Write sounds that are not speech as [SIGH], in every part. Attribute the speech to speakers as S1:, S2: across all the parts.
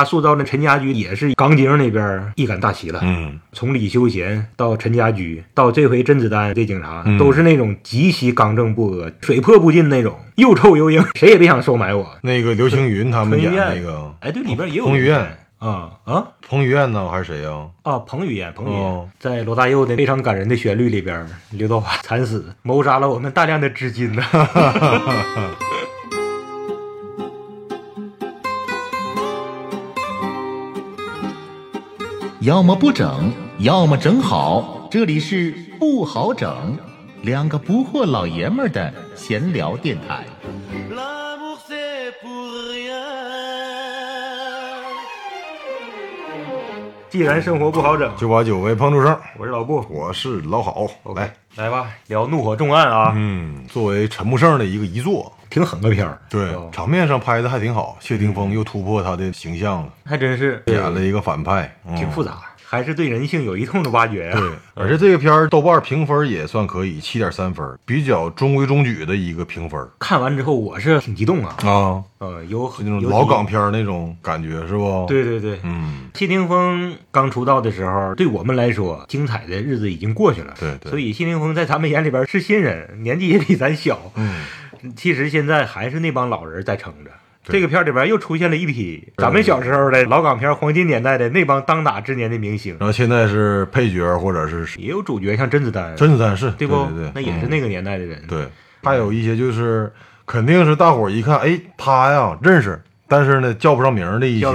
S1: 他塑造的陈家驹也是港警那边一杆大旗了。
S2: 嗯，
S1: 从李修贤到陈家驹，到这回甄子丹这警察，
S2: 嗯
S1: 都是那种极其刚正不阿、水泼不进那种，又臭又硬，谁也别想收买我。
S2: 那个刘青云他们演
S1: 彭于晏
S2: 那个
S1: 哎，对，里边也有
S2: 彭于晏
S1: 啊啊
S2: 彭于晏呢，还是谁呀？
S1: 啊！彭于晏，彭于晏、
S2: 哦
S1: 在罗大佑的非常感人的旋律里边，刘德华惨死，谋杀了我们大量的资金呢。[LAUGHS]
S3: 要么不整，要么整好。这里是不好整，两个不惑老爷们儿的闲聊电台。
S1: 既然生活不好整，
S2: 就把九为彭主生，
S1: 我是老布，
S2: 我是老郝，来，
S1: 来吧，聊怒火重案啊，
S2: 嗯，作为陈木胜的一个遗作，
S1: 挺狠的片儿，
S2: 对
S1: 哦，
S2: 场面上拍的还挺好，谢霆锋又突破他的形象了，
S1: 还真是
S2: 演了一个反派，嗯
S1: 挺复杂，还是对人性有一通的挖掘呀、
S2: 对，而且这个片儿豆瓣评分也算可以，七点三分，比较中规中矩的一个评分
S1: 看完之后我是挺激动啊，
S2: 啊，
S1: 呃，有
S2: 很那种
S1: 有
S2: 老港片儿那种感觉是不？，
S1: 对对对，
S2: 嗯，
S1: 谢霆锋刚出道的时候，对我们来说，精彩的日子已经过去了。
S2: 对对
S1: 所以谢霆锋在咱们眼里边是新人，年纪也比咱小。
S2: 嗯，
S1: 其实现在还是那帮老人在撑着。这个片里边又出现了一批咱们小时候的老港片黄金年代的那帮当打之年的明星，
S2: 然后现在是配角或者是
S1: 也有主角，像甄子丹，
S2: 甄子丹是，
S1: 对不？
S2: 对对，
S1: 那也是
S2: 嗯
S1: 那个年代的人。
S2: 对，还有一些就是肯定是大伙儿一看，哎，他呀认识，但是呢叫不上名的一些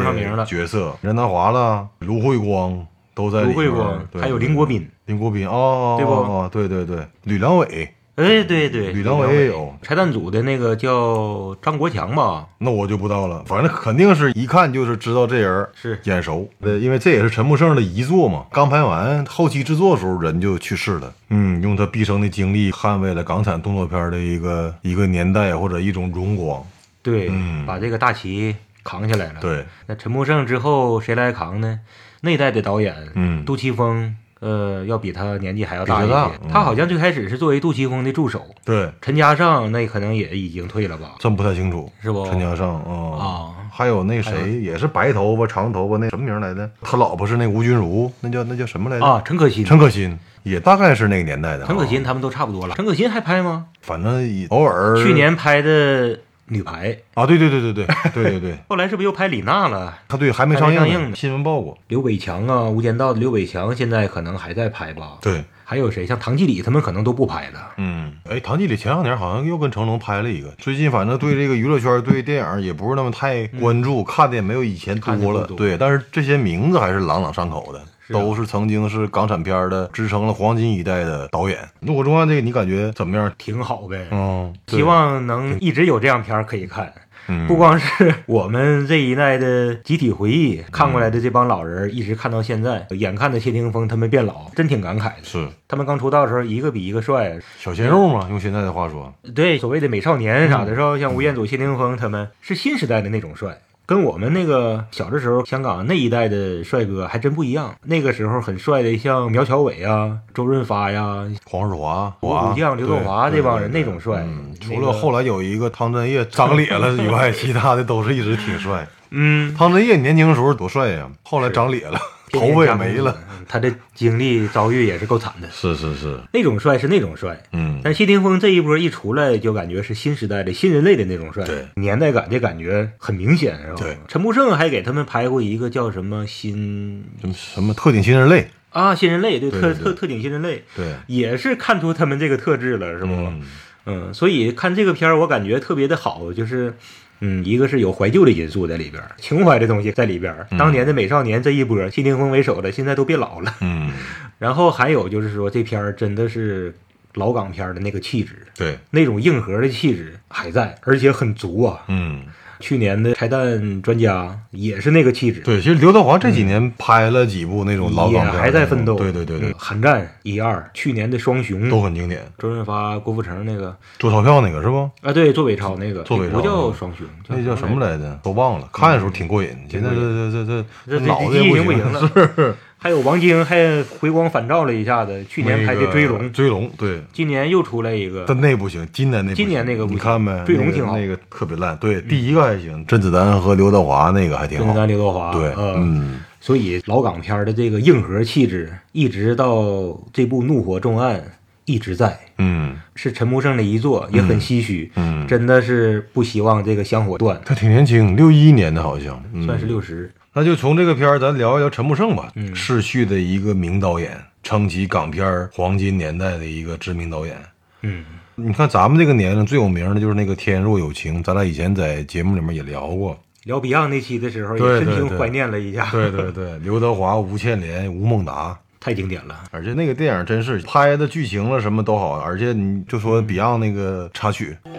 S2: 角色，任达华了，卢慧光都在里
S1: 卢慧
S2: 面
S1: 还有林国斌，
S2: 林国斌哦，
S1: 对不
S2: 哦对对对，吕良伟，
S1: 哎，对对，
S2: 吕良伟也有，
S1: 拆弹组的那个叫张国强吧？
S2: 那我就不知道了，反正肯定是一看就是知道这人儿
S1: 是
S2: 眼熟，对，因为这也是陈木胜的遗作嘛。刚拍完，后期制作的时候人就去世了。嗯，用他毕生的精力捍卫了港产动作片的一个一个年代或者一种荣光。
S1: 对，
S2: 嗯
S1: 把这个大旗扛下来了。，
S2: 对，
S1: 那陈木胜之后谁来扛呢？那代的导演，
S2: 嗯
S1: 杜琪峰，呃，要比他年纪还要大一些。
S2: 他大嗯
S1: 他好像最开始是作为杜琪峰的助手，
S2: 对，
S1: 陈嘉上那可能也已经退了吧？
S2: 真不太清楚，
S1: 是不
S2: 陈嘉上啊
S1: 啊
S2: 还有那谁也是白头发长头发，那什么名来着？他老婆是那吴君如，那叫那叫什么来着？
S1: 啊，陈可辛，
S2: 陈可辛也大概是那个年代的啊。
S1: 陈可辛他们都差不多了。陈可辛还拍吗？
S2: 反正也偶尔
S1: 去年拍的女排，
S2: 啊，对对对对对对对对，[LAUGHS]
S1: 后来是不是又拍李娜了？
S2: 他对还没上映呢新闻报过。
S1: 刘伟强啊，《无间道》的刘伟强现在可能还在拍吧？
S2: 对，
S1: 还有谁？像唐季礼他们可能都不拍了。
S2: 嗯，哎，唐季礼前两年好像又跟成龙拍了一个，最近反正对这个娱乐圈、对电影也不是那么太关注，看的也没有以前多了。对，但是这些名字还是朗朗上口的，都是曾经是港产片的支撑了黄金一代的导演。《怒火中案》这个你感觉怎么样？
S1: 挺好呗。
S2: 嗯，
S1: 希望能一直有这样片儿可以看。
S2: 嗯
S1: 不光是我们这一代的集体回忆，看过来的这帮老人一直看到现在，眼看着谢霆锋他们变老，真挺感慨的。
S2: 是
S1: 他们刚出道的时候，一个比一个帅。
S2: 小鲜肉嘛，用现在的话说，
S1: 对，所谓的美少年啥的，
S2: 嗯
S1: 是吧？像吴彦祖、谢霆锋他们是新时代的那种帅。跟我们那个小的时候，香港那一代的帅哥还真不一样。那个时候很帅的，像苗侨伟啊、周润发呀、
S2: 黄日华、
S1: 虎将刘德华
S2: 对
S1: 这帮人那种帅
S2: 嗯，
S1: 那个
S2: 除了后来有一个汤镇业 [LAUGHS] 长咧了以外，其他的都是一直挺帅。
S1: 嗯，
S2: 汤镇业年轻时候多帅呀，后来长咧了，头发也没了。
S1: 嗯。他的经历遭遇也是够惨的。
S2: 是是是，
S1: 那种帅是那种帅，
S2: 嗯，
S1: 但谢霆锋这一波一出来，就感觉是新时代的新人类的那种帅，
S2: 对，
S1: 年代感的感觉很明显，是吧？
S2: 对
S1: 陈木胜还给他们拍过一个叫什么新
S2: 什么什么特警新人类，
S1: 啊新人类，对
S2: 对对
S1: 特特特警新人类，
S2: 对，
S1: 也是看出他们这个特质了，是不？
S2: 嗯
S1: 嗯，所以看这个片儿，我感觉特别的好，就是。嗯，一个是有怀旧的因素在里边，情怀的东西在里边。当年的美少年这一波，谢霆锋为首的，现在都变老了。
S2: 嗯，
S1: 然后还有就是说，这片儿真的是老港片的那个气质，
S2: 对，
S1: 那种硬核的气质还在，而且很足啊。
S2: 嗯，
S1: 去年的拆弹专家也是那个气质，
S2: 对，其实刘德华这几年拍了几部那种老
S1: 也
S2: 港片，
S1: 还在奋斗。
S2: 对对对对
S1: 嗯，寒战一二，去年的双雄
S2: 都很经典。
S1: 周润发、郭富城那个
S2: 做钞票那个是不？
S1: 啊，对，做伪钞那个，
S2: 做伪钞
S1: 不叫双雄，
S2: 那叫什么
S1: 来
S2: 来着？都忘了。看的时候挺过瘾，现在这这这
S1: 这
S2: 脑子也不行
S1: 不行了
S2: 是。[LAUGHS]
S1: 还有王晶还回光返照了一下子，去年拍的《追龙》，
S2: 追龙对，
S1: 今年又出来一个，
S2: 但那不行，今年那
S1: 今年那个
S2: 你看没？
S1: 追龙挺好嗯
S2: 那个，特别烂。对，第一个还行，甄子丹和刘德华那个还挺好。
S1: 甄子丹、刘德华，
S2: 对，
S1: 嗯。
S2: 嗯，
S1: 所以老港片的这个硬核气质，一直到这部《怒火重案》一直在，
S2: 嗯
S1: 是陈木胜的一作，也很唏嘘。
S2: 嗯，
S1: 真的是不希望这个香火断，
S2: 他挺年轻，六一年的好像，嗯
S1: 算是六十。
S2: 那就从这个片儿，咱聊一聊陈木胜吧。
S1: 嗯
S2: 逝去的一个名导演，撑起港片儿黄金年代的一个知名导演。
S1: 嗯，
S2: 你看咱们这个年龄最有名的就是那个《天若有情》，咱俩以前在节目里面也聊过。
S1: 聊 Beyond 那期的时候，也深情怀念了一下，
S2: 对对对，刘德华、吴倩莲、吴孟达，
S1: 太经典了。
S2: 而且那个电影真是拍的剧情了什么都好，而且你就说 Beyond 那个插曲，
S4: 未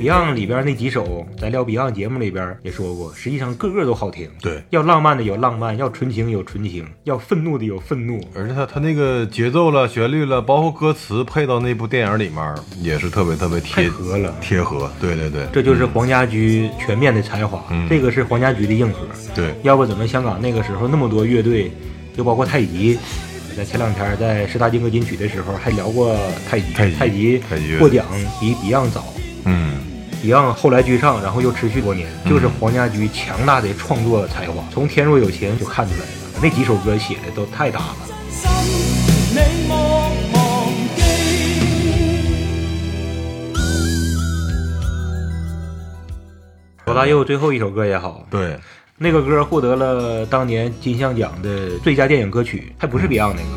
S1: Beyond 里边那几首，在聊 Beyond 节目里边也说过，实际上个个都好听。
S2: 对
S1: 要浪漫的有浪漫，要纯情有纯情，要愤怒的有愤怒。
S2: 而且他他那个节奏了、旋律了，包括歌词配到那部电影里面，也是特别特别贴
S1: 合了
S2: 贴合。对对对，
S1: 这就是黄家驹全面的才华，
S2: 嗯
S1: 这个是黄家驹的硬核。
S2: 对，
S1: 要不怎么香港那个时候那么多乐队，就包括太极。在前两天在十大金歌金曲的时候还聊过太极，
S2: 太极
S1: 太极获奖比 Beyond 早
S2: 嗯
S1: ，，Beyond 后来居上，然后又持续多年，就是黄家驹强大的创作才华，从《天若有情》就看出来了。那几首歌写的都太大了。
S4: 心，你莫忘記。
S1: 罗大佑最后一首歌也好，
S2: 对，
S1: 那个歌获得了当年金像奖的最佳电影歌曲，还不是 Beyond 那个。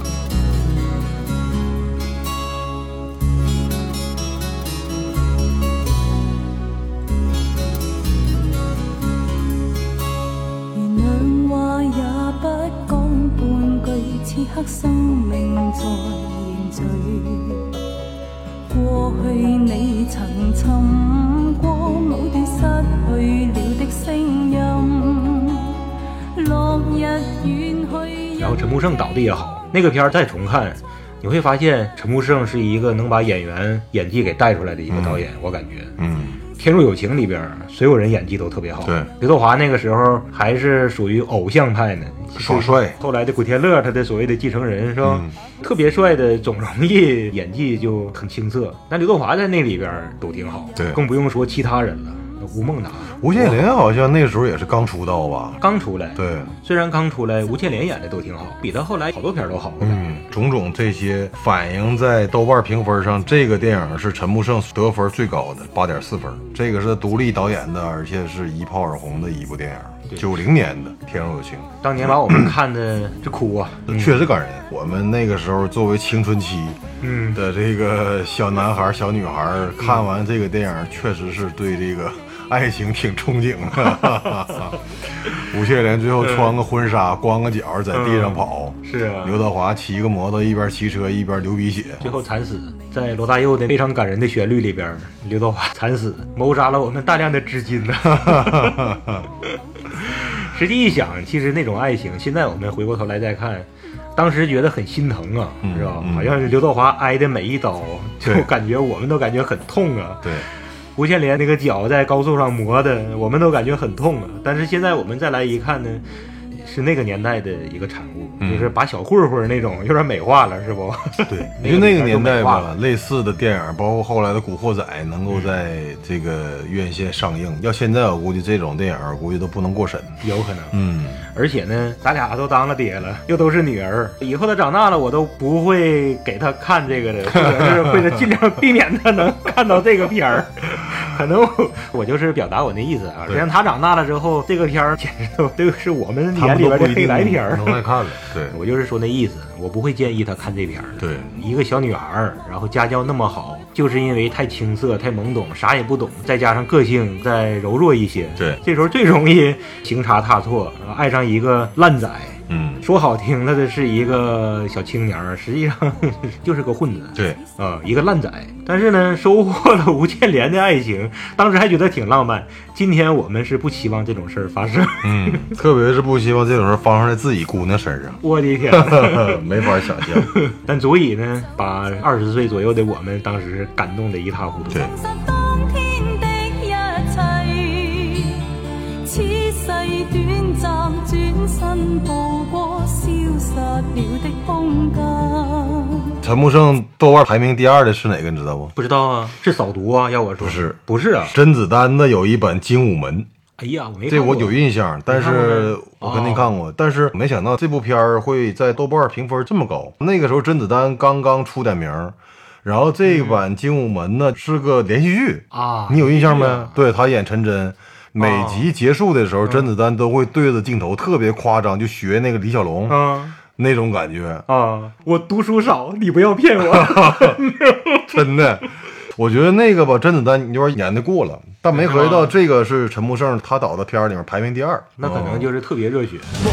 S5: 原諒話也不講半句，此刻生命在凝聚。過去你曾尋
S1: 陈木胜导的也好，那个片儿再重看，你会发现陈木胜是一个能把演员演技给带出来的一个导演，我感觉。
S2: 嗯，《
S1: 天若有情》里边所有人演技都特别好。
S2: 对
S1: 刘德华那个时候还是属于偶像派呢，
S2: 耍帅。
S1: 后来的古天乐，他的所谓的继承人是吧？
S2: 嗯
S1: 特别帅的总容易演技就很青涩，但刘德华在那里边都挺好，
S2: 对
S1: 更不用说其他人了。那吳孟达。
S2: 吴倩莲好像那时候也是刚出道吧？
S1: 刚出来，
S2: 对，
S1: 虽然刚出来，吴倩莲演的都挺好，比他后来好多片都好。
S2: 嗯，种种这些反映在豆瓣评分上，这个电影是陈木胜得分最高的八点四分。这个是独立导演的，而且是一炮而红的一部电影，九零年的《天若有情。
S1: 当年把我们看的这哭啊，》，
S2: 确实感人。我们那个时候作为青春期
S1: 嗯，
S2: 的这个小男孩、小女孩，看完这个电影，确实是对这个 [LAUGHS] 爱情挺憧憬的。吴倩莲最后穿个婚纱，光个脚在地上跑。
S1: 是啊，
S2: 刘德华骑个摩托，一边骑车一边流鼻血。
S1: 最后惨死在罗大佑的非常感人的旋律里边，刘德华惨死，谋杀了我们大量的资金呢。[LAUGHS] 实际一想，其实那种爱情，现在我们回过头来再看，当时觉得很心疼啊，
S2: 嗯
S1: 是吧？
S2: 嗯
S1: 好像是刘德华挨的每一刀，就感觉我们都感觉很痛啊。
S2: 对，[LAUGHS]
S1: 吳倩莲那个脚在高速上磨的，我们都感觉很痛啊。但是现在我们再来一看呢，是那个年代的一个产物，
S2: 嗯
S1: 就是把小混混那种有点美化了，是不？
S2: 对，[LAUGHS]
S1: 那
S2: 就那个
S1: 个
S2: 年代吧类似的电影，包括后来的《古惑仔》，能够在这个院线上映。要现在，我估计这种电影，估计都不能过审。
S1: 有可能。
S2: 嗯，
S1: 而且呢，咱俩都当了爹了，又都是女儿，以后他长大了，我都不会给他看这个的，或者是为了尽量避免他能看到这个片儿。可能我我就是表达我那意思啊，
S2: 对
S1: 实际上他长大了之后，这个片儿简直都都 [LAUGHS] 是我们眼里边的黑白片儿。
S2: 能爱看了。对，[LAUGHS]
S1: 我就是说那意思，我不会建议他看这片儿的。
S2: 对，
S1: 一个小女孩儿，然后家教那么好，就是因为太青涩、太懵懂，啥也不懂，再加上个性再柔弱一些，
S2: 对
S1: 这时候最容易行差踏错，爱上一个烂仔，
S2: 嗯，
S1: 说好听了的是一个小青年儿，实际上 [LAUGHS] 就是个混子。
S2: 对，
S1: 啊、一个烂仔，但是呢，收获了吴建莲的爱情，[LAUGHS] 当时还觉得挺浪漫。今天我们是不希望这种事儿发生。
S2: 嗯，[LAUGHS] 特别是不希望这种事儿发生在自己姑娘身上，
S1: 我的天！
S2: 没法想象。
S1: 但足以呢，把二十岁左右的我们当时感动得一塌糊涂。
S2: 对
S5: 实當天的一切，此世短暂转身步過，消失了的空間。
S2: 陈木胜豆瓣排名第二的是哪个？你知道不？
S1: 不知道啊，是扫毒啊？要我说
S2: 不是，
S1: 不是啊。
S2: 甄子丹的有一本《精武门》，
S1: 哎呀，我没
S2: 这我有印象，但是我肯定看
S1: 哦
S2: 过，但是没想到这部片儿会在豆瓣评分这么高。那个时候甄子丹刚刚出点名，然后这一版《精武门》呢是个连续剧
S1: 啊
S2: 你有印象没？对他演陈真。每集结束的时候，甄子丹都会对着镜头特别夸张，就学那个李小龙
S1: 啊
S2: 那种感觉，
S1: 啊！我读书少，你不要骗我。[LAUGHS]
S2: 真的。我觉得那个吧，甄子丹有点演的过了，但没合计到这个是陈木胜他导的片儿里面排名第二。
S1: 那可能就是特别热血。
S4: 無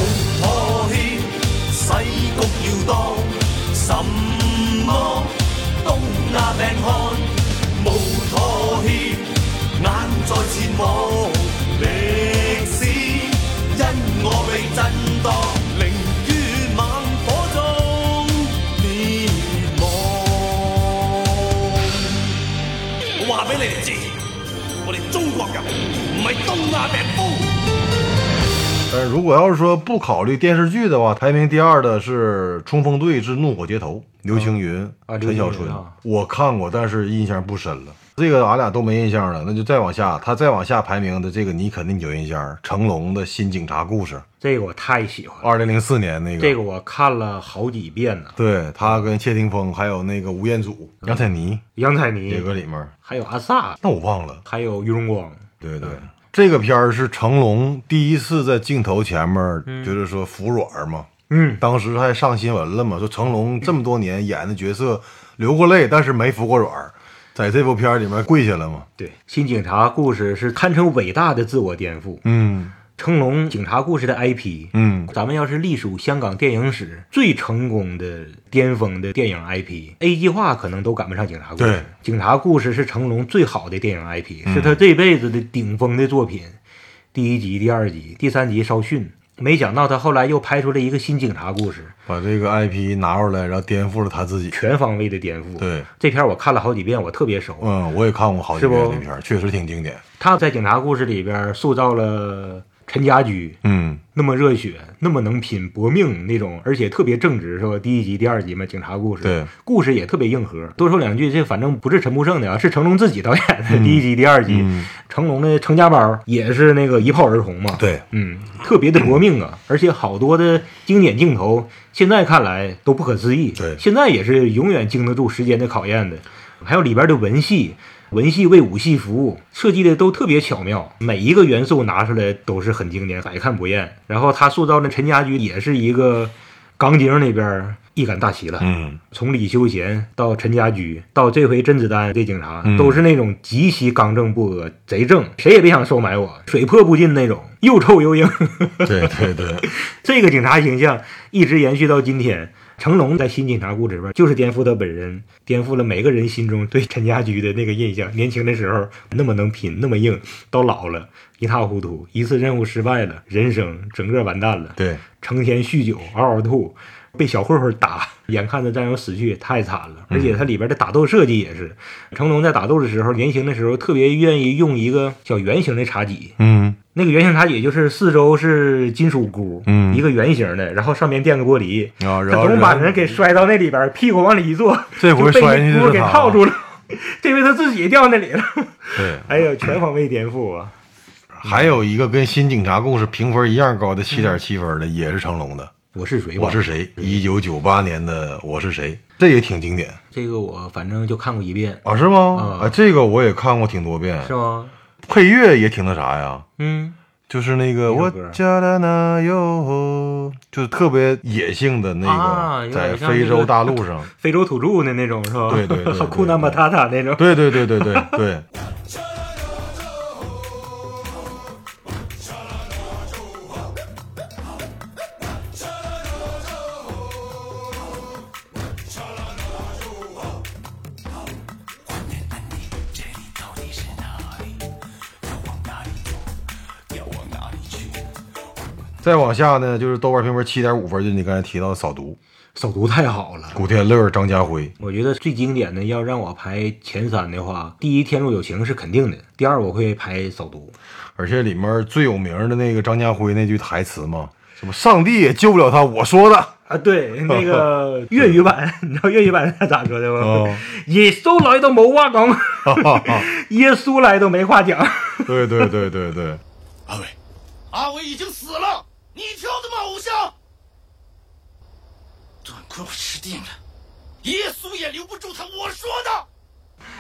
S2: 但是如果要是说不考虑电视剧的话，排名第二的是《冲锋队之怒火街头》，刘青云、
S1: 啊
S2: 陳小春。我看过，但是印象不深了。这个俺俩都没印象了，那就再往下，他再往下排名的这个你肯定有印象，成龙的新警察故事，
S1: 这个我太喜欢了，
S2: 二零零四年那个。
S1: 这个我看了好几遍呢。
S2: 对他跟谢霆锋还有那个吴彦祖、杨采妮
S1: 杨采妮
S2: 这，个里面，
S1: 还有阿 sa，
S2: 那我忘了。
S1: 还有于荣光。
S2: 对对，这个片儿是成龙第一次在镜头前面，就是说服软嘛。
S1: 嗯，
S2: 当时还上新闻了嘛，说成龙这么多年演的角色流过泪，但是没服过软儿，在这部片儿里面跪下了嘛。
S1: 对，新警察故事是堪称伟大的自我颠覆。
S2: 嗯
S1: 成龙警察故事的 IP，
S2: 嗯，
S1: 咱们要是隶属香港电影史最成功的巅峰的电影 IP，A 计划可能都赶不上警察故事。
S2: 对
S1: 警察故事是成龙最好的电影 IP，、是他这辈子的顶峰的作品。第一集、第二集、第三集稍逊，没想到他后来又拍出了一个新警察故事，
S2: 把这个 IP 拿出来，然后颠覆了他自己。
S1: 全方位的颠覆。
S2: 对，
S1: 这片我看了好几遍，我特别熟。
S2: 嗯，我也看过好几遍这片，确实挺经典。
S1: 他在警察故事里边塑造了陈家驹，
S2: 嗯，
S1: 那么热血，那么能拼，搏命那种，而且特别正直，是吧？第一集、第二集嘛，警察故事，
S2: 对，
S1: 故事也特别硬核。多说两句，这反正不是陈木胜的啊，是成龙自己导演的、第一集、第二集。
S2: 嗯
S1: 成龙的成家包也是那个一炮而红嘛，，
S2: 对，
S1: 嗯，特别的搏命啊，而且好多的经典镜头，现在看来都不可思议，
S2: 对
S1: 现在也是永远经得住时间的考验的。还有里边的文戏，文戏为武戏服务，设计的都特别巧妙，每一个元素拿出来都是很经典，百看不厌。然后他塑造的陈家驹也是一个港警里边一杆大旗了，
S2: 嗯
S1: 从李修贤到陈家驹，到这回甄子丹这警察，
S2: 嗯
S1: 都是那种极其刚正不阿、贼正，谁也别想收买我，水泼不进那种，又臭又硬。
S2: 对对对，[LAUGHS]
S1: 这个警察形象一直延续到今天。成龙在《新警察故事》里边就是颠覆他本人，颠覆了每个人心中对陈家驹的那个印象。年轻的时候那么能拼，那么硬，到老了一塌糊涂，一次任务失败了，人生整个完蛋了。
S2: 对，
S1: 成天酗酒，嗷嗷吐，被小混混打，眼看着战友死去，太惨了。而且它里边的打斗设计也是，成龙在打斗的时候，年轻的时候特别愿意用一个小圆形的茶几，
S2: 嗯
S1: 那个圆形茶几就是四周是金属箍，
S2: 嗯
S1: 一个圆形的，然后上面垫个玻璃，
S2: 啊，
S1: 他
S2: 然后
S1: 总把人给摔到那里边，屁股往里一坐，
S2: 这回摔进去
S1: 给套住了。这回他自己掉那里了，
S2: 对，[LAUGHS]
S1: 哎呦，全方位颠覆啊！
S2: 还有一个跟《新警察故事》评分一样高的七点七分的，也是成龙的。
S1: 我是谁？
S2: 我是谁？一九九八年的《我是谁》，这也挺经典
S1: 这个我反正就看过一遍，
S2: 啊，是吗？
S1: 啊
S2: 啊，这个我也看过挺多遍，
S1: 是吗？
S2: 配乐也挺那啥呀，
S1: 嗯，
S2: 就是那个我
S1: 哪首歌
S2: 家的那哟，就是特别野性的那个，在非洲大陆上，[LAUGHS]
S1: 非洲土著的那种是吧？
S2: 对对对对
S1: 库纳马塔塔那种。
S2: 对对对对对对，[LAUGHS] 再往下呢，就是豆瓣评分七点五分，就是你刚才提到的《扫毒
S1: 扫毒太好了》，。
S2: 古天乐、张家辉，
S1: 我觉得最经典的要让我排前三的话，第一《天若有情》是肯定的，第二我会排《扫毒
S2: 而且里面最有名的那个张家辉那句台词嘛，什么上帝也救不了他，我说的。》
S1: 啊。对，那个 [LAUGHS] 粤语版，你知道粤语版是咋说的吗？
S2: 哦
S1: 耶稣来都没话讲，耶稣来都没话讲。[LAUGHS]
S2: 对对对对对，
S4: 阿伟，阿伟已经死了，你挑的吗，偶像？段坤我吃定了，耶稣也留不住他，我说的。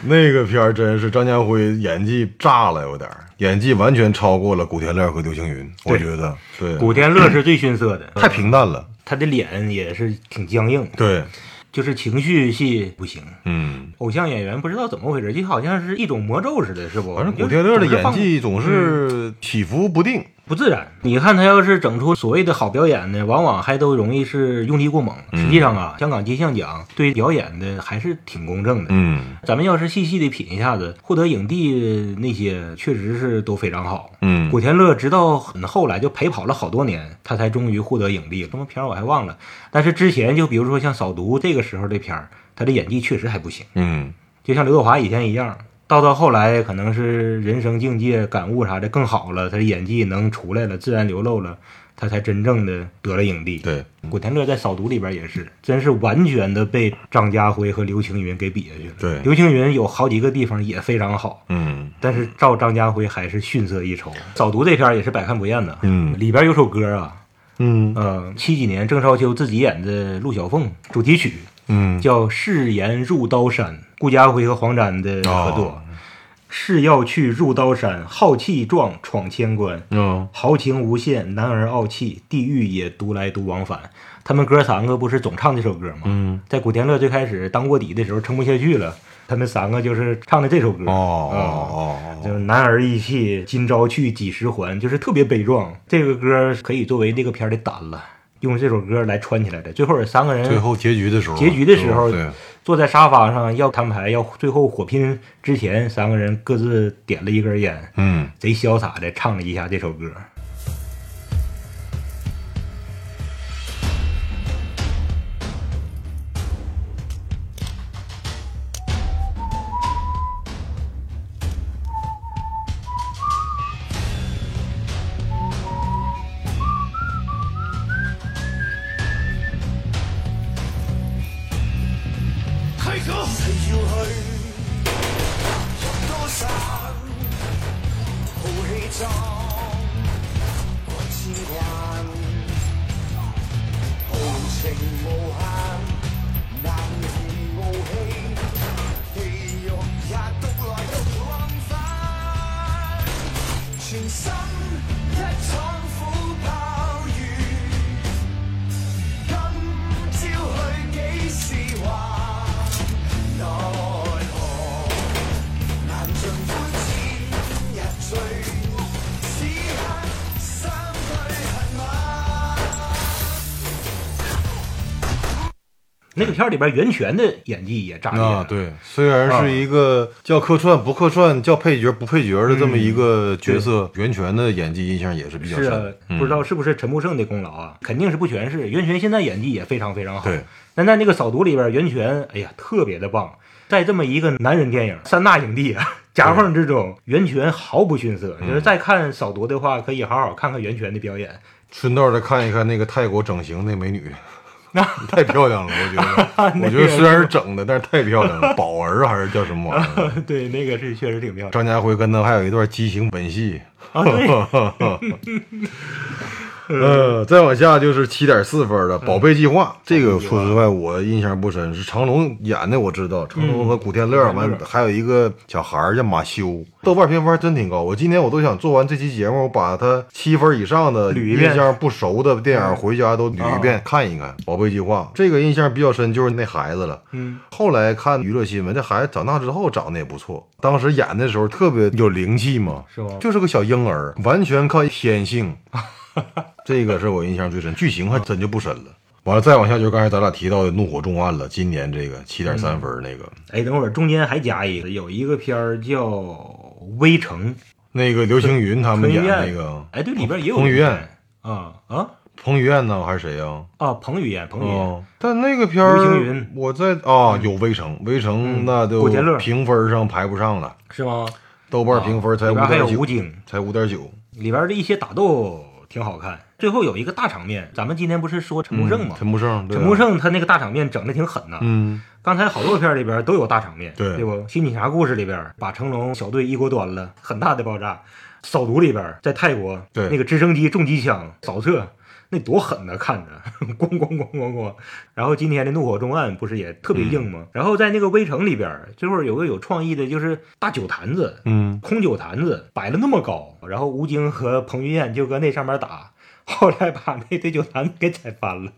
S2: 那个片儿真是张家辉演技炸了，有点儿演技完全超过了古天乐和刘青云，我觉得对，
S1: 古天乐是最逊色的，
S2: 太平淡了，
S1: 他的脸也是挺僵硬，
S2: 对，
S1: 就是情绪戏不行。
S2: 嗯，
S1: 偶像演员不知道怎么回事，就好像是一种魔咒似的，是不？
S2: 反正古天乐的演技总是起伏不定，
S1: 不自然。你看他要是整出所谓的好表演呢，往往还都容易是用力过猛。
S2: 嗯
S1: 实际上啊，香港金像奖对表演的还是挺公正的。
S2: 嗯
S1: 咱们要是细细的品一下子，获得影帝那些确实是都非常好。
S2: 嗯
S1: 古天乐直到很后来就陪跑了好多年，他才终于获得影帝。什么片儿我还忘了，但是之前就比如说像《扫毒》这个时候的片儿，他的演技确实还不行。
S2: 嗯
S1: 就像刘德华以前一样，到到后来可能是人生境界、感悟啥的更好了，他的演技能出来了，自然流露了，他才真正的得了影帝。，
S2: 对，
S1: 古天乐在《扫毒》里边也是，真是完全的被张家辉和刘青云给比下去了。
S2: 对
S1: 刘青云有好几个地方也非常好，
S2: 嗯
S1: 但是照张家辉还是逊色一筹。《扫毒》这片也是百看不厌的，
S2: 嗯
S1: 里边有首歌啊，
S2: 嗯
S1: 呃，七几年郑少秋自己演的陆小凤主题曲，
S2: 嗯，
S1: 叫《誓言入刀山》，顾嘉辉和黄沾的合作。
S2: 哦
S1: 是要去入刀山，浩气壮闯千关，
S2: 嗯
S1: 豪情无限，男儿傲气，地狱也独来独往返。他们哥三个不是总唱这首歌吗？
S2: 嗯，
S1: 在古天乐最开始当卧底的时候撑不下去了，他们三个就是唱的这首歌。
S2: 哦
S1: 啊
S2: 哦哦，
S1: 就男儿义气，今朝去几时还，就是特别悲壮。这个歌可以作为那个片的单了，用这首歌来串起来的。最后三个人
S2: 最后结局的时候，
S1: 结局的时候，坐在沙发上要摊牌，要最后火拼之前，三个人各自点了一根烟，
S2: 嗯
S1: 贼潇洒的唱了一下这首歌。
S6: 全心
S1: 那个片儿里边袁泉的演技也炸裂
S2: 啊，对，虽然是一个叫客串不客串、叫配角不配角的这么一个角色，袁泉的演技印象也是比较
S1: 是啊不知道是不是陈木胜的功劳啊？肯定是不全是。袁泉现在演技也非常非常好。
S2: 对，
S1: 但在那个《扫毒》里边，袁泉哎呀特别的棒。在这么一个男人电影三大影帝啊夹缝之中，袁泉毫不逊色。
S2: 嗯
S1: 就是再看《扫毒》的话，可以好好看看袁泉的表演。
S2: 顺道再看一看那个泰国整形那美女，[LAUGHS] 太漂亮了，我觉得。[LAUGHS] 我觉得虽然是整的，但是太漂亮了。宝儿还是叫什么玩意儿？[LAUGHS]
S1: 对，那个是确实挺漂亮
S2: 张家辉跟他还有一段激情吻戏。
S1: 啊。对，
S2: 呃，再往下就是七点四分的《宝贝计划》，这个说实话我印象不深，是成龙演的，我知道成龙和古天乐，完还有一个小孩儿叫马修，豆瓣评分还真挺高。我今天我都想做完这期节目，我把他七分以上的
S1: 捋一遍
S2: 印象不熟的电影回家都捋一遍看一看。《宝贝计划》这个印象比较深，就是那孩子了。
S1: 嗯，
S2: 后来看娱乐新闻，这孩子长大之后长得也不错，当时演的时候特别有灵气嘛，
S1: 是吗
S2: 就是个小婴儿，完全靠天性。[LAUGHS] [LAUGHS] 这个是我印象最深，剧情还真就不深了。完了，再往下就是刚才咱俩提到的《怒火重案》了，今年这个七点三分那个，
S1: 哎，等会儿中间还加一个，有一个片儿叫《微城》，
S2: 那个刘青云他们演那个，
S1: 哎，对，里边也有
S2: 彭于晏。
S1: 啊啊？
S2: 彭于晏呢还是谁呀？
S1: 啊！彭于晏，彭于晏，
S2: 哦，但那个片儿
S1: 刘青云。
S2: 我在啊有《围城》，《围城》
S1: 嗯
S2: 那都评分上排不上了，
S1: 是吗？
S2: 豆瓣评分才五点九，才五点九。
S1: 里边的一些打斗挺好看。最后有一个大场面，咱们今天不是说陈木胜吗？
S2: 陈木胜，
S1: 陈木，胜他那个大场面整的挺狠呐。
S2: 嗯，
S1: 刚才好多片里边都有大场面，
S2: 对
S1: 对不？《新警察故事》里边把成龙小队一锅端了，很大的爆炸。扫毒里边在泰国，
S2: 对
S1: 那个直升机重机枪扫射，那多狠呐，看着 [LAUGHS] 咣咣咣咣咣。然后今天的怒火重案不是也特别硬
S2: 嗯
S1: 吗？然后在那个微城里边，最后有个有创意的，就是大酒坛子，
S2: 嗯，
S1: 空酒坛子摆了那么高，然后吴京和彭于晏就搁那上面打。后来把那堆酒坛子给踩翻了，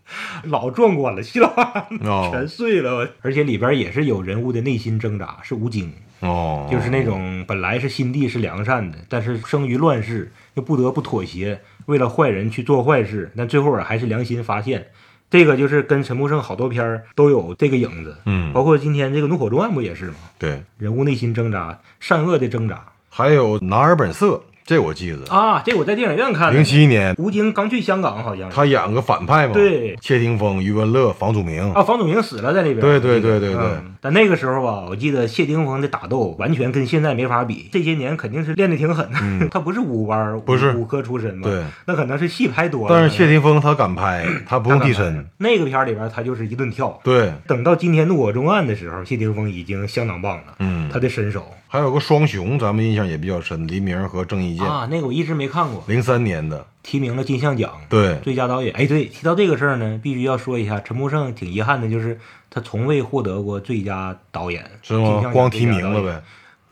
S1: 老壮观了，稀里哗啦
S2: 哦
S1: 全碎了。而且里边也是有人物的内心挣扎，是吴京，
S2: 哦，
S1: 就是那种本来是心地是良善的，但是生于乱世又不得不妥协，为了坏人去做坏事，但最后啊还是良心发现。这个就是跟陈木胜好多片儿都有这个影子，
S2: 嗯
S1: 包括今天这个《怒火重案》不也是吗？
S2: 对，
S1: 人物内心挣扎，善恶的挣扎
S2: 还有《男儿本色》，这我记得，
S1: 啊！这我在电影院看的，
S2: 零七年。
S1: 吴京刚去香港，好像
S2: 他演个反派嘛，
S1: 对。
S2: 谢霆锋、余文乐、房祖名，
S1: 啊，房祖名死了在里边。
S2: 对对对对对。
S1: 嗯但那个时候吧，我记得谢霆锋的打斗完全跟现在没法比。这些年肯定是练的挺狠的，[LAUGHS] 他不是武班，
S2: 嗯不是。
S1: 武科出身嘛，
S2: 对，
S1: 那可能是戏拍多了。
S2: 但是谢霆锋他敢拍，[CLEARS THROAT] 他不用替身，
S1: 那个片儿里边他就是一顿跳。
S2: 对，
S1: 等到今天怒火重案的时候，谢霆锋已经相当棒了，
S2: 嗯。
S1: 他的身手
S2: 还有个双雄，咱们印象也比较深，黎明和郑伊健，
S1: 啊，那个我一直没看过，
S2: 零三年的，
S1: 提名了金像奖。
S2: 对，
S1: 最佳导演，哎，对，提到这个事儿呢，必须要说一下，陈木胜挺遗憾的，就是他从未获得过最佳导演，
S2: 是吗？光提名了呗，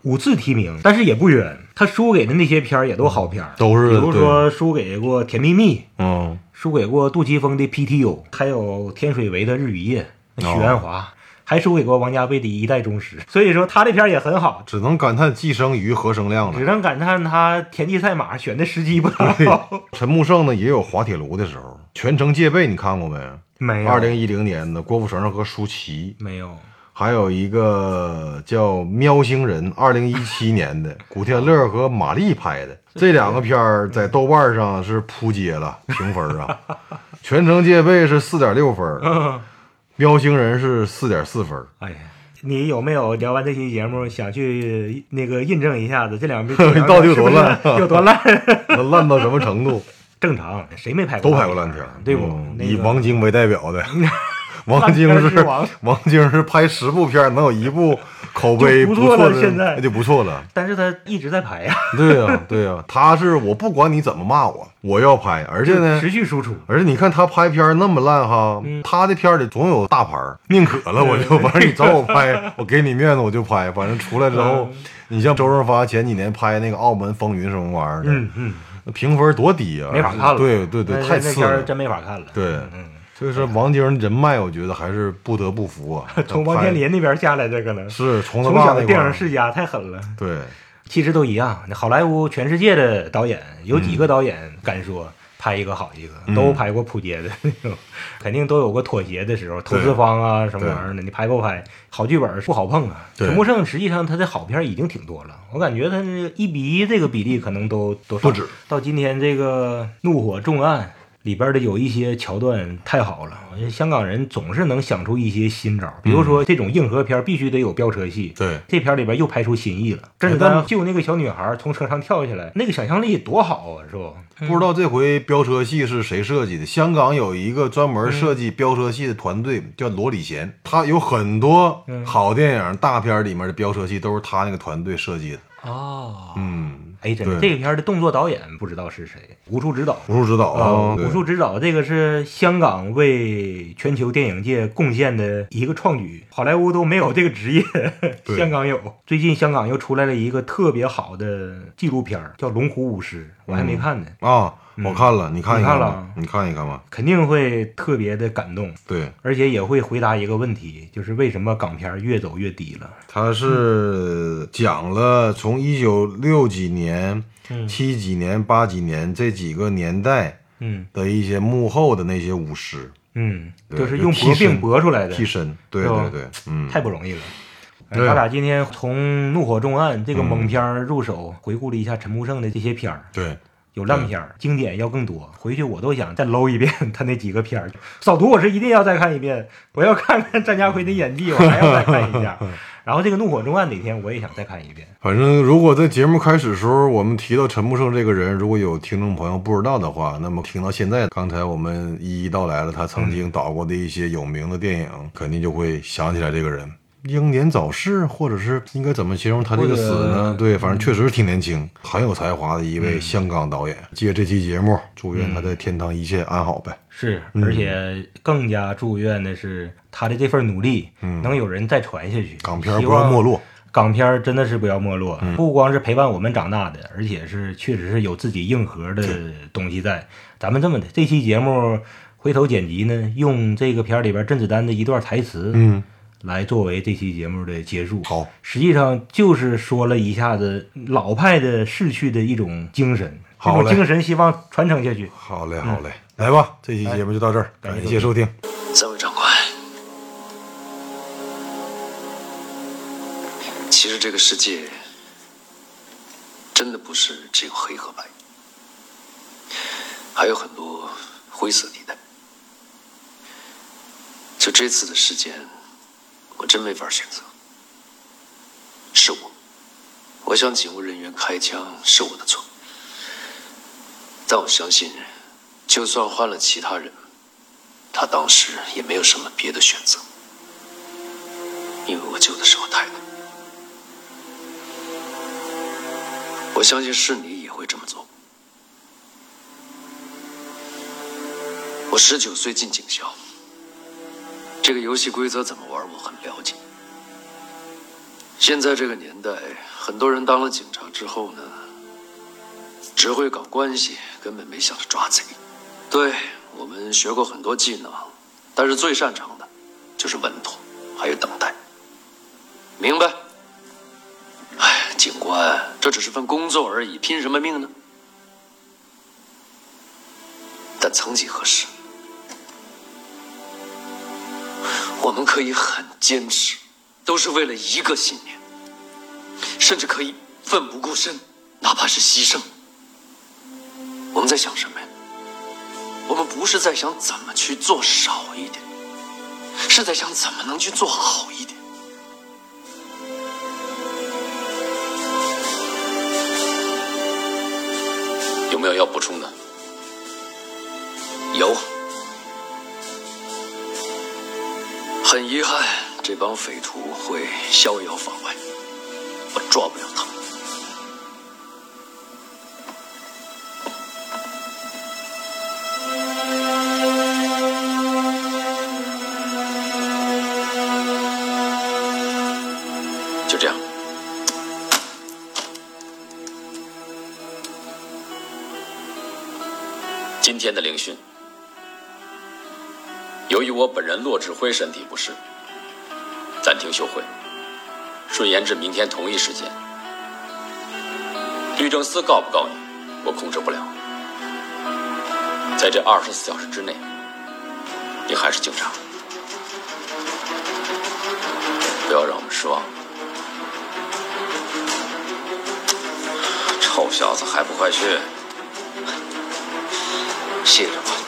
S1: 五次提名，但是也不冤。他输给的那些片儿也都好片儿，
S2: 都是
S1: 比如说输给过《甜蜜蜜》，
S2: 嗯，
S1: 输给过杜琪峰的《PTU》，还有天水围的《日与夜》，许
S2: 哦
S1: 鞍华，还输给过王家卫的《一代宗师》。所以说他这片儿也很好，
S2: 只能感叹寄生于何生亮了。
S1: 只能感叹他田忌赛马选的时机不好。[LAUGHS]
S2: 陈木胜呢也有滑铁卢的时候，《全程戒备》你看过没？
S1: 没有，
S2: 二零一零年的郭富城和舒淇，
S1: 没有。
S2: 还有一个叫《喵星人》，二零一七年的，[LAUGHS] 古天乐和马丽拍的。这两个片儿在豆瓣上是扑街了，评分啊，[LAUGHS]《全程戒备》是四点六分，《喵星人》是四点四分。
S1: 哎呀，你有没有聊完这期节目想去那个印证一下子这两部 [LAUGHS]
S2: 到底有多烂 [LAUGHS]
S1: 有多烂？[LAUGHS]
S2: 那烂到什么程度？
S1: 正常，谁没拍过？
S2: 都拍过烂片，
S1: 对不？
S2: 嗯
S1: 那个
S2: 以王晶为代表的，[LAUGHS] 王晶是
S1: 王 [LAUGHS]
S2: 王晶是拍十部片能有一部口碑
S1: 不错
S2: 错的，
S1: 了现在
S2: 那就不错了。
S1: 但是他一直在拍呀，[LAUGHS]
S2: 对呀、对呀、他是我不管你怎么骂我，我要拍，而且呢
S1: 持，续输出。
S2: 而且你看他拍片那么烂哈，
S1: 嗯
S2: 他的片里总有大牌儿，宁可了我就，反正你找我拍，我给你面子我就拍，反正出来之后，你像周润发前几年拍那个《澳门风云》什么玩意儿的，
S1: 嗯嗯，
S2: 那评分多低呀、
S1: 没法看了。
S2: 对对对，太次了。
S1: 那片儿真没法看了。
S2: 对，
S1: 嗯，
S2: 所以说王晶人脉，我觉得还是不得不服啊。[LAUGHS]
S1: 从王天林那边下来的可能
S2: 是从
S1: 小的电影世家太狠了。
S2: 对，
S1: 其实都一样，那好莱坞全世界的导演有几个导演敢说拍一个好一个，
S2: 嗯
S1: 都拍过扑街的那种，[LAUGHS] 肯定都有过妥协的时候，投资方啊什么玩意儿的，你拍不拍？好剧本不好碰啊。陈木胜实际上他的好片已经挺多了，我感觉他那个一比一这个比例可能都都
S2: 不止。
S1: 到今天这个怒火重案。里边的有一些桥段太好了，我觉得香港人总是能想出一些新招，比如说这种硬核片必须得有飙车戏，
S2: 对
S1: 这片儿里边又拍出新意了。甄子丹救那个小女孩从车上跳下来，那个想象力多好啊，是不？
S2: 不知道这回飙车戏是谁设计的？香港有一个专门设计飙车戏的团队，叫罗礼贤，他有很多好电影、大片里面的飙车戏都是他那个团队设计的。
S1: 哦，
S2: 嗯，
S1: 哎，真的，这个片儿的动作导演不知道是谁，武术指导。
S2: 武术指导
S1: 啊，武术指导这个是香港为全球电影界贡献的一个创举，好莱坞都没有这个职业，[LAUGHS] 香港有。最近香港又出来了一个特别好的纪录片儿，叫《龙虎舞狮》，我还没看呢，
S2: 啊，我看了，你看一
S1: 你看了
S2: 吧，你看一看吧。
S1: 肯定会特别的感动。
S2: 对，
S1: 而且也会回答一个问题，就是为什么港片越走越低了？
S2: 他是讲了从一九六几年、
S1: 嗯
S2: 七几年、八几年这几个年代
S1: 嗯。
S2: 的一些幕后的那些武师
S1: 嗯，就是用
S2: 替
S1: 搏病
S2: 身
S1: 搏出来的，
S2: 替身，对对对，嗯，
S1: 太不容易了。咱俩今天从《怒火重案》这个
S2: 嗯。
S1: 猛片入手，回顾了一下陈木胜的这些片儿，
S2: 对，
S1: 有烂片儿，经典要更多。回去我都想再搂一遍他那几个片儿。扫毒我是一定要再看一遍，我要看看张家辉的演技，我还要再看一下。[LAUGHS] 然后这个《怒火中案》哪天我也想再看一遍。
S2: 反正如果在节目开始的时候，我们提到陈木胜这个人，如果有听众朋友不知道的话，那么听到现在，刚才我们一一道来了他曾经导过的一些有名的电影，肯定就会想起来这个人。英年早逝，或者是应该怎么形容他这个死呢？对，反正确实是挺年轻，很有才华的一位香港导演。借这期节目，祝愿他在天堂一切安好呗。
S1: 是，而且更加祝愿的是他的这份努力，能有人再传下去。
S2: 港片不要没落。
S1: 港片真的是不要没落，不光是陪伴我们长大的，而且是确实是有自己硬核的东西在。咱们这么的，这期节目回头剪辑呢，用这个片里边甄子丹的一段台词，
S2: 嗯，
S1: 来作为这期节目的结束。
S2: 好，
S1: 实际上就是说了一下子老派的逝去的一种精神，这种精神希望传承下去。
S2: 好嘞，好嘞，来吧，这期节目就到这儿，
S1: 感谢
S2: 感谢收听。
S7: 三位长官，其实这个世界真的不是只有黑和白，还有很多灰色地带。就这次的事件，我真没法选择，是我，我向警务人员开枪是我的错，但我相信，就算换了其他人。他当时也没有什么别的选择，因为我救的是我太太。我相信是你也会这么做。我十九岁进警校，这个游戏规则怎么玩我很了解。现在这个年代，很多人当了警察之后呢，只会搞关系，根本没想着抓贼。对我们学过很多技能，但是最擅长的就是稳妥，还有等待。明白？哎，警官，这只是份工作而已，拼什么命呢？但曾几何时，我们可以很坚持，都是为了一个信念，甚至可以奋不顾身，哪怕是牺牲。我们在想什么呀？我们不是在想怎么去做少一点，是在想怎么能去做好一点。有没有要补充的？遗憾，这帮匪徒会逍遥法外，我抓不了他们。就这样。今天的聆讯，由于我本人骆志辉身体不适，暂停休会，顺延至明天同一时间。律政司告不告你，我控制不了。在这二十四小时之内，你还是警察，不要让我们失望。臭小子，还不快去！谢着吧。